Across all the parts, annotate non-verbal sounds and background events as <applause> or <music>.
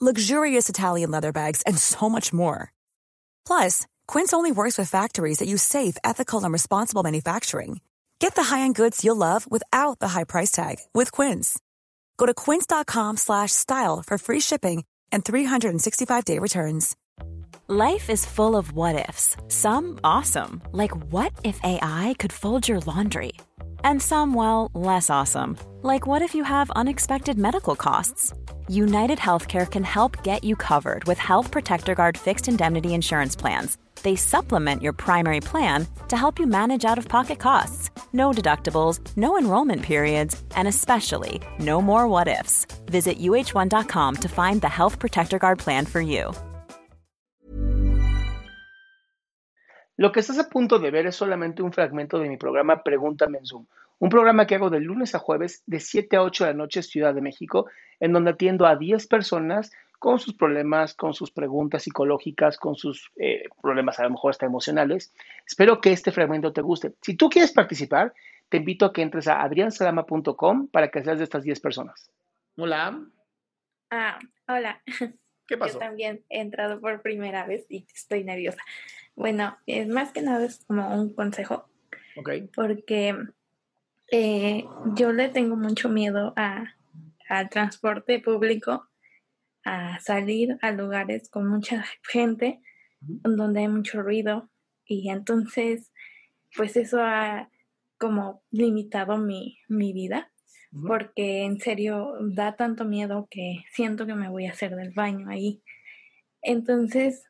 luxurious Italian leather bags, and so much more. Plus, Quince only works with factories that use safe, ethical, and responsible manufacturing. Get the high-end goods you'll love without the high price tag with Quince. Go to quince.com/style for free shipping and 365-day returns. Life is full of what ifs. Some awesome, like what if AI could fold your laundry? And some well, less awesome, like what if you have unexpected medical costs? United Healthcare can help get you covered with Health Protector Guard fixed indemnity insurance plans. They supplement your primary plan to help you manage out of pocket costs. No deductibles, no enrollment periods, and especially no more what ifs. Visit uh1.com to find the Health Protector Guard plan for you. Lo que estás a punto de ver es solamente un fragmento de mi programa Pregúntame en Zoom, un programa que hago de lunes a jueves de 7 a 8 de la noche Ciudad de México, en donde atiendo a 10 personas con sus problemas, con sus preguntas psicológicas, con sus eh, problemas a lo mejor hasta emocionales. Espero que este fragmento te guste. Si tú quieres participar, te invito a que entres a adriansalama.com para que seas de estas 10 personas. Hola. Ah, hola. ¿Qué pasó? Yo también he entrado por primera vez y estoy nerviosa. Bueno, es más que nada es como un consejo. Ok. Porque eh, yo le tengo mucho miedo a, al transporte público a salir a lugares con mucha gente, donde hay mucho ruido y entonces pues eso ha como limitado mi, mi vida porque en serio da tanto miedo que siento que me voy a hacer del baño ahí. Entonces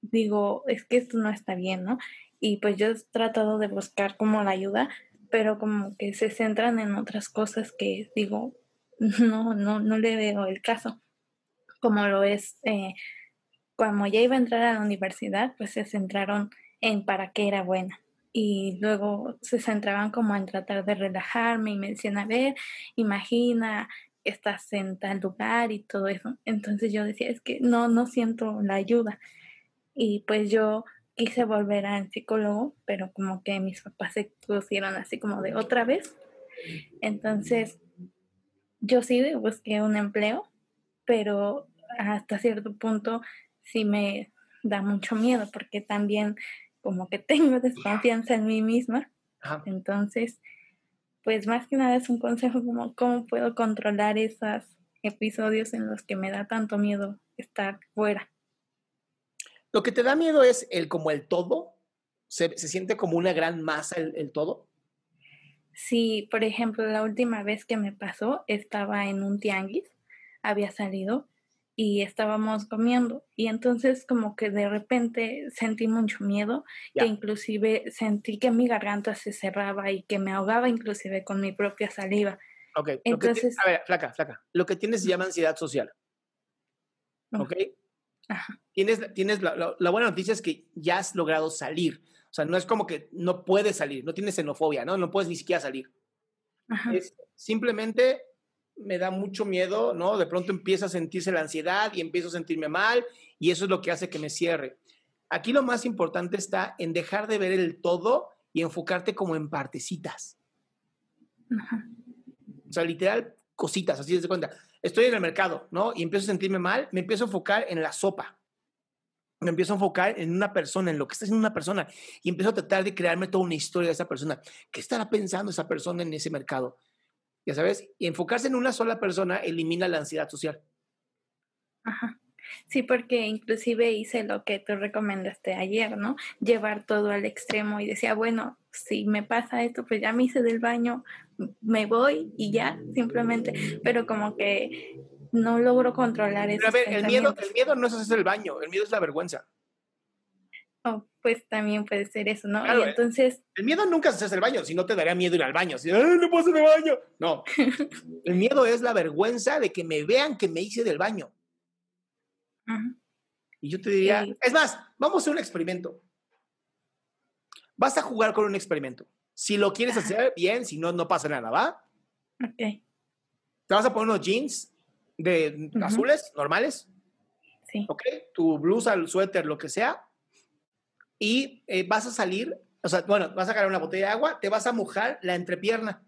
digo, es que esto no está bien, ¿no? Y pues yo he tratado de buscar como la ayuda, pero como que se centran en otras cosas que digo, <laughs> no, no, no le veo el caso como lo es eh, cuando ya iba a entrar a la universidad, pues se centraron en para qué era buena. Y luego se centraban como en tratar de relajarme y me decían, a ver, imagina, estás en tal lugar y todo eso. Entonces yo decía, es que no, no siento la ayuda. Y pues yo quise volver al psicólogo, pero como que mis papás se pusieron así como de otra vez. Entonces yo sí busqué un empleo, pero hasta cierto punto sí me da mucho miedo porque también como que <laughs> tengo desconfianza en mí misma. Entonces, pues más que nada es un consejo como cómo puedo controlar esos episodios en los que me da tanto miedo estar fuera. Lo que te da miedo es el como el todo, se, siente como una gran masa el, el todo. Sí, por ejemplo, la última vez que me pasó estaba en un tianguis, había salido y estábamos comiendo y entonces como que de repente sentí mucho miedo que inclusive sentí que mi garganta se cerraba y que me ahogaba inclusive con mi propia saliva. Ok, entonces... a ver, flaca, flaca, lo que tienes se llama ansiedad social. ¿Ok? Tienes, tienes la, la, buena noticia es que ya has logrado salir. O sea, no es como que no puedes salir, no tienes xenofobia, ¿no? No puedes ni siquiera salir. Es simplemente me da mucho miedo, ¿no? De pronto empieza a sentirse la ansiedad y empiezo a sentirme mal y eso es lo que hace que me cierre. Aquí lo más importante está en dejar de ver el todo y enfocarte como en partecitas. O sea, literal, cositas, así de cuenta. Estoy en el mercado, ¿no? Y empiezo a sentirme mal, me empiezo a enfocar en la sopa. Me empiezo a enfocar en una persona, en lo que está haciendo una persona. Y empiezo a tratar de crearme toda una historia de esa persona. ¿Qué estará pensando esa persona en ese mercado? ya sabes, y enfocarse en una sola persona elimina la ansiedad social. Ajá. Sí, porque inclusive hice lo que tú recomendaste ayer, ¿no? Llevar todo al extremo y decía, bueno, si me pasa esto, pues ya me hice del baño, me voy y ya, simplemente, pero como que no logro controlar eso. a ver, el miedo, el miedo no es hacer el baño, el miedo es la vergüenza. Oh, pues también puede ser eso, ¿no? y entonces... El, miedo nunca es hacer el baño, si no te daría miedo ir al baño, si no puedo hacer el baño. No, <laughs> el miedo es la vergüenza de que me vean que me hice del baño. Y yo te diría, es más, vamos a hacer un experimento. Vas a jugar con un experimento. Si lo quieres hacer bien, si no, no pasa nada, ¿va? Ok. Te vas a poner unos jeans de azules, normales. Sí. ¿Ok? Tu blusa, el suéter, lo que sea. Y eh, vas a salir, o sea, bueno, vas a sacar una botella de agua, te vas a mojar la entrepierna.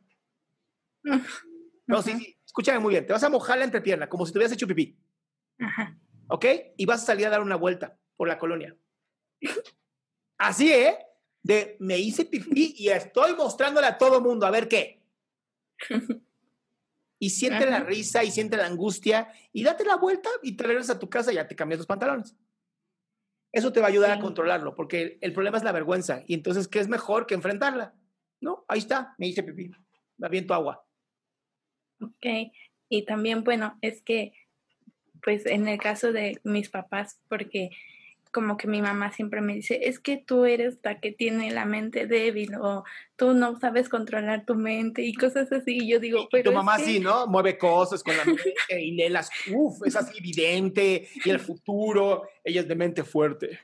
<laughs> No, sí, sí, escúchame muy bien. Te vas a mojar la entrepierna, como si te hubieras hecho pipí. Ajá. ¿Ok? Y vas a salir a dar una vuelta por la colonia. <laughs> Así, ¿eh? De me hice pipí y estoy mostrándole a todo mundo a ver qué. <laughs> Y siente la risa y siente la angustia y date la vuelta y te regresas a tu casa y ya te cambias los pantalones. Eso te va a ayudar a controlarlo, porque el problema es la vergüenza. Y entonces, ¿qué es mejor que enfrentarla? No, ahí está, me hice pipí. Va bien tu agua. Ok. Y también, bueno, es que, pues en el caso de mis papás, porque como que mi mamá siempre me dice, es que tú eres la que tiene la mente débil o tú no sabes controlar tu mente y cosas así. Y yo digo, pero... tu mamá sí, ¿no? Mueve cosas con la mente y lee las, uff, es así evidente y el futuro, ella es de mente fuerte.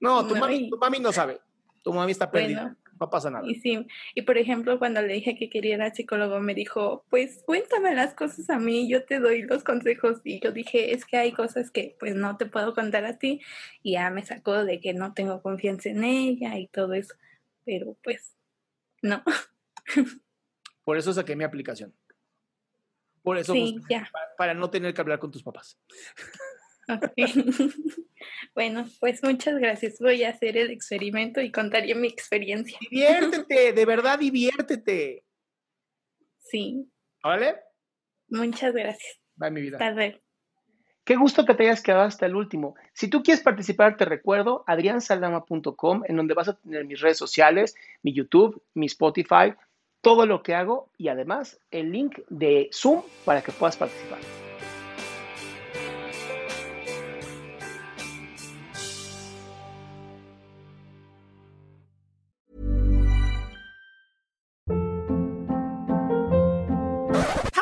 No, tu, mami, tu mami no sabe, tu mami está perdida no pasa nada. Y sí, y por ejemplo, cuando le dije que quería ir al psicólogo, me dijo, pues cuéntame las cosas a mí, yo te doy los consejos. Y yo dije, es que hay cosas que pues no te puedo contar a ti. Y ya me sacó de que no tengo confianza en ella y todo eso. Pero pues, no. <laughs> Por eso saqué mi aplicación. Por eso, sí, ya. para no tener que hablar con tus papás. <laughs> bueno, pues muchas gracias. Voy a hacer el experimento y contaré mi experiencia. Diviértete, de verdad diviértete. Sí. ¿Vale? Muchas gracias. Bye, mi vida. Hasta Qué gusto que te hayas quedado hasta el último. Si tú quieres participar, te recuerdo adriansaldama.com, en donde vas a tener mis redes sociales, mi YouTube, mi Spotify, todo lo que hago y además el link de Zoom para que puedas participar.